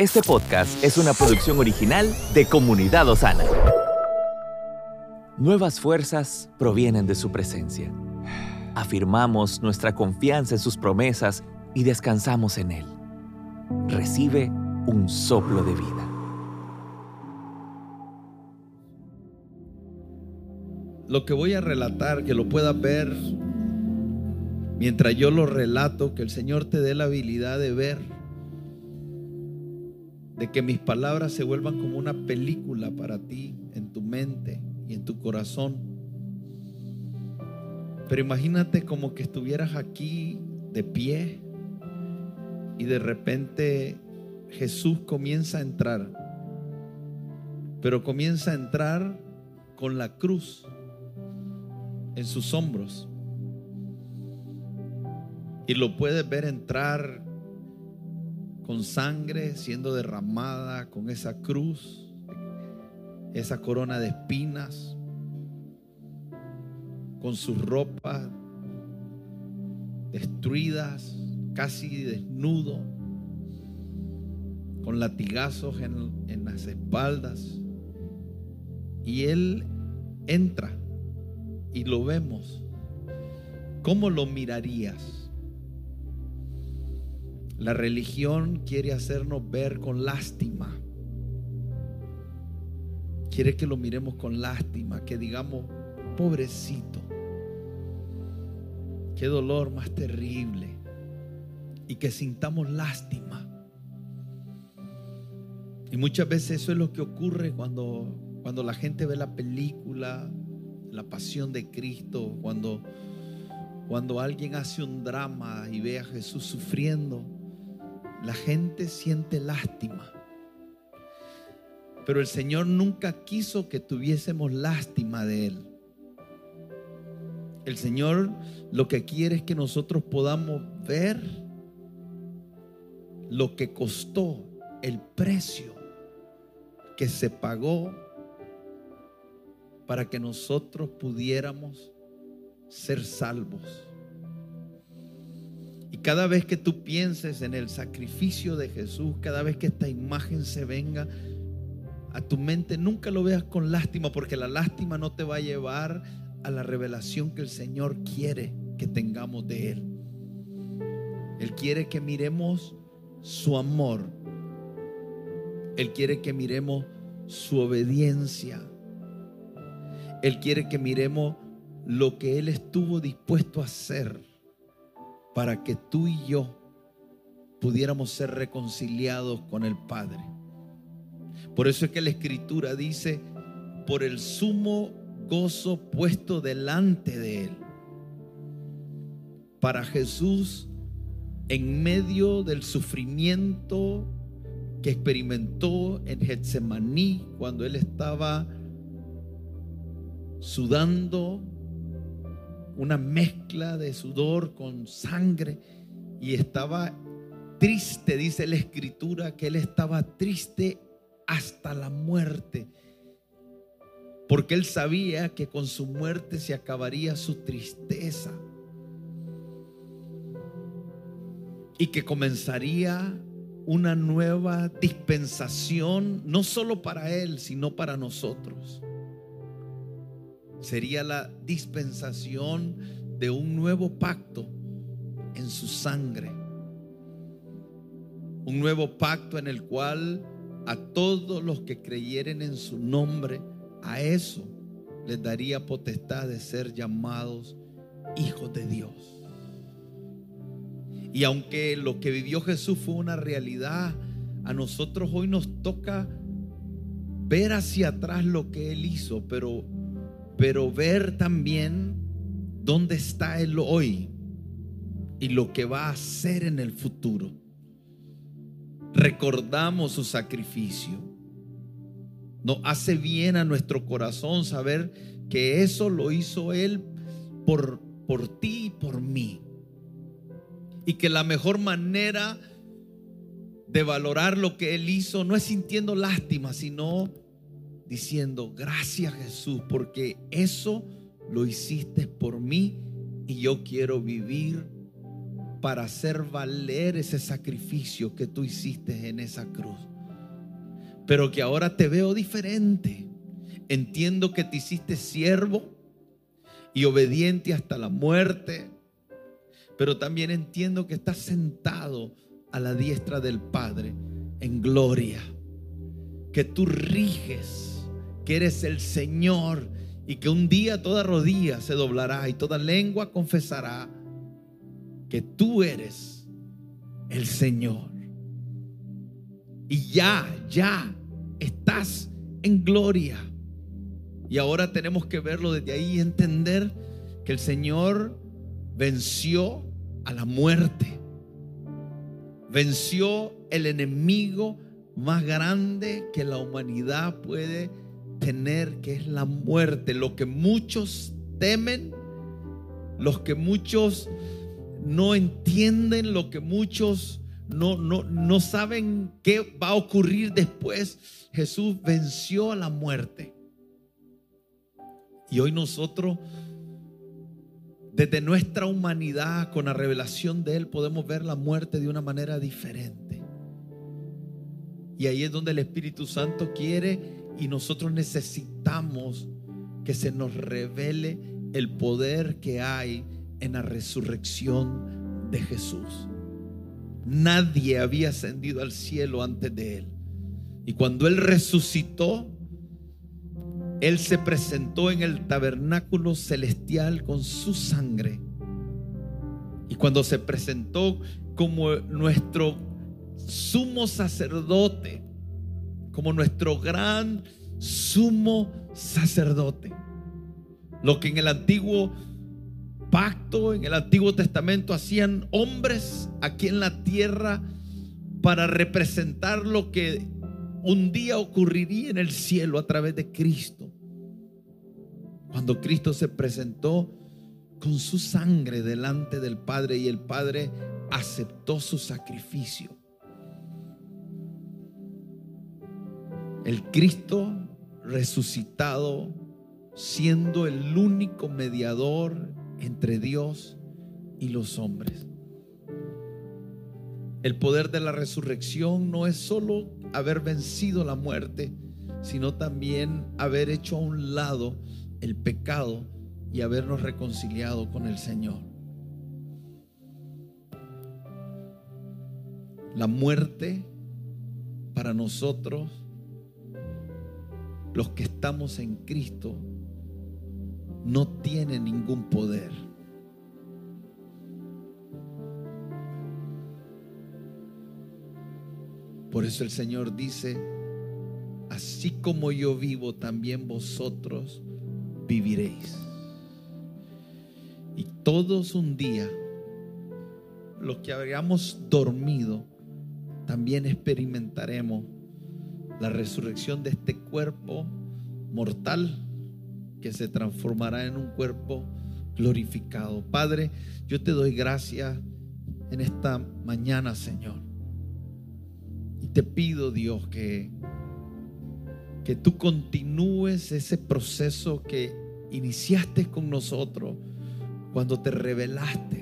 Este podcast es una producción original de Comunidad Osana. Nuevas fuerzas provienen de su presencia. Afirmamos nuestra confianza en sus promesas y descansamos en Él. Recibe un soplo de vida. Lo que voy a relatar, que lo puedas ver mientras yo lo relato, que el Señor te dé la habilidad de ver, de que mis palabras se vuelvan como una película para ti, en tu mente y en tu corazón. Pero imagínate como que estuvieras aquí de pie y de repente Jesús comienza a entrar, pero comienza a entrar con la cruz en sus hombros. Y lo puedes ver entrar con sangre siendo derramada, con esa cruz, esa corona de espinas, con sus ropas destruidas, casi desnudo, con latigazos en, en las espaldas. Y él entra y lo vemos. ¿Cómo lo mirarías? La religión quiere hacernos ver con lástima. Quiere que lo miremos con lástima, que digamos, pobrecito. Qué dolor más terrible. Y que sintamos lástima. Y muchas veces eso es lo que ocurre cuando, cuando la gente ve la película, la pasión de Cristo, cuando, cuando alguien hace un drama y ve a Jesús sufriendo, la gente siente lástima. Pero el Señor nunca quiso que tuviésemos lástima de Él. El Señor lo que quiere es que nosotros podamos ver lo que costó, el precio que se pagó para que nosotros pudiéramos ser salvos. Y cada vez que tú pienses en el sacrificio de Jesús, cada vez que esta imagen se venga a tu mente, nunca lo veas con lástima, porque la lástima no te va a llevar a la revelación que el Señor quiere que tengamos de Él. Él quiere que miremos su amor. Él quiere que miremos su obediencia. Él quiere que miremos lo que Él estuvo dispuesto a hacer para que tú y yo pudiéramos ser reconciliados con el Padre. Por eso es que la Escritura dice, por el sumo gozo puesto delante de Él. Para Jesús, en medio del sufrimiento que experimentó en Getsemaní cuando Él estaba sudando una mezcla de sudor con sangre y estaba triste, dice la escritura, que él estaba triste hasta la muerte, porque él sabía que con su muerte se acabaría su tristeza y que comenzaría una nueva dispensación, no solo para él, sino para nosotros sería la dispensación de un nuevo pacto en su sangre. Un nuevo pacto en el cual a todos los que creyeren en su nombre, a eso les daría potestad de ser llamados hijos de Dios. Y aunque lo que vivió Jesús fue una realidad, a nosotros hoy nos toca ver hacia atrás lo que Él hizo, pero pero ver también dónde está Él hoy y lo que va a hacer en el futuro. Recordamos su sacrificio. Nos hace bien a nuestro corazón saber que eso lo hizo Él por, por ti y por mí. Y que la mejor manera de valorar lo que Él hizo no es sintiendo lástima, sino diciendo, gracias Jesús, porque eso lo hiciste por mí y yo quiero vivir para hacer valer ese sacrificio que tú hiciste en esa cruz. Pero que ahora te veo diferente. Entiendo que te hiciste siervo y obediente hasta la muerte. Pero también entiendo que estás sentado a la diestra del Padre en gloria. Que tú riges, que eres el Señor y que un día toda rodilla se doblará y toda lengua confesará que tú eres el Señor. Y ya, ya estás en gloria. Y ahora tenemos que verlo desde ahí y entender que el Señor venció a la muerte. Venció el enemigo más grande que la humanidad puede tener, que es la muerte. Lo que muchos temen, los que muchos no entienden, lo que muchos no, no, no saben qué va a ocurrir después. Jesús venció a la muerte. Y hoy nosotros, desde nuestra humanidad, con la revelación de Él, podemos ver la muerte de una manera diferente. Y ahí es donde el Espíritu Santo quiere y nosotros necesitamos que se nos revele el poder que hay en la resurrección de Jesús. Nadie había ascendido al cielo antes de Él. Y cuando Él resucitó, Él se presentó en el tabernáculo celestial con su sangre. Y cuando se presentó como nuestro sumo sacerdote, como nuestro gran sumo sacerdote, lo que en el antiguo pacto, en el Antiguo Testamento, hacían hombres aquí en la tierra para representar lo que un día ocurriría en el cielo a través de Cristo. Cuando Cristo se presentó con su sangre delante del Padre y el Padre aceptó su sacrificio. El Cristo resucitado, siendo el único mediador entre Dios y los hombres. El poder de la resurrección no es solo haber vencido la muerte, sino también haber hecho a un lado el pecado y habernos reconciliado con el Señor. La muerte para nosotros, los que estamos en Cristo, no tiene ningún poder. Por eso el Señor dice, así como yo vivo, también vosotros viviréis. Y todos un día, los que habríamos dormido, también experimentaremos la resurrección de este cuerpo mortal que se transformará en un cuerpo glorificado. Padre, yo te doy gracias en esta mañana, Señor. Y te pido, Dios, que, que tú continúes ese proceso que iniciaste con nosotros cuando te revelaste.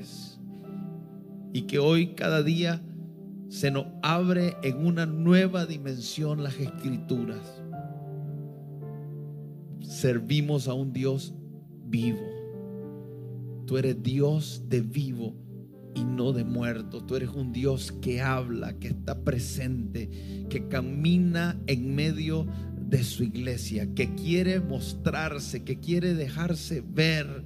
Y que hoy cada día se nos abre en una nueva dimensión las escrituras servimos a un Dios vivo. Tú eres Dios de vivo y no de muerto. Tú eres un Dios que habla, que está presente, que camina en medio de su iglesia, que quiere mostrarse, que quiere dejarse ver,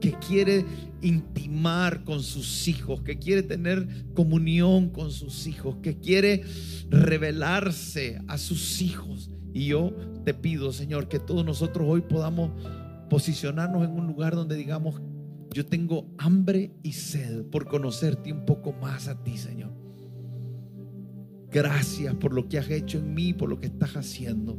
que quiere intimar con sus hijos, que quiere tener comunión con sus hijos, que quiere revelarse a sus hijos. Y yo te pido, Señor, que todos nosotros hoy podamos posicionarnos en un lugar donde digamos, yo tengo hambre y sed por conocerte un poco más a ti, Señor. Gracias por lo que has hecho en mí, por lo que estás haciendo.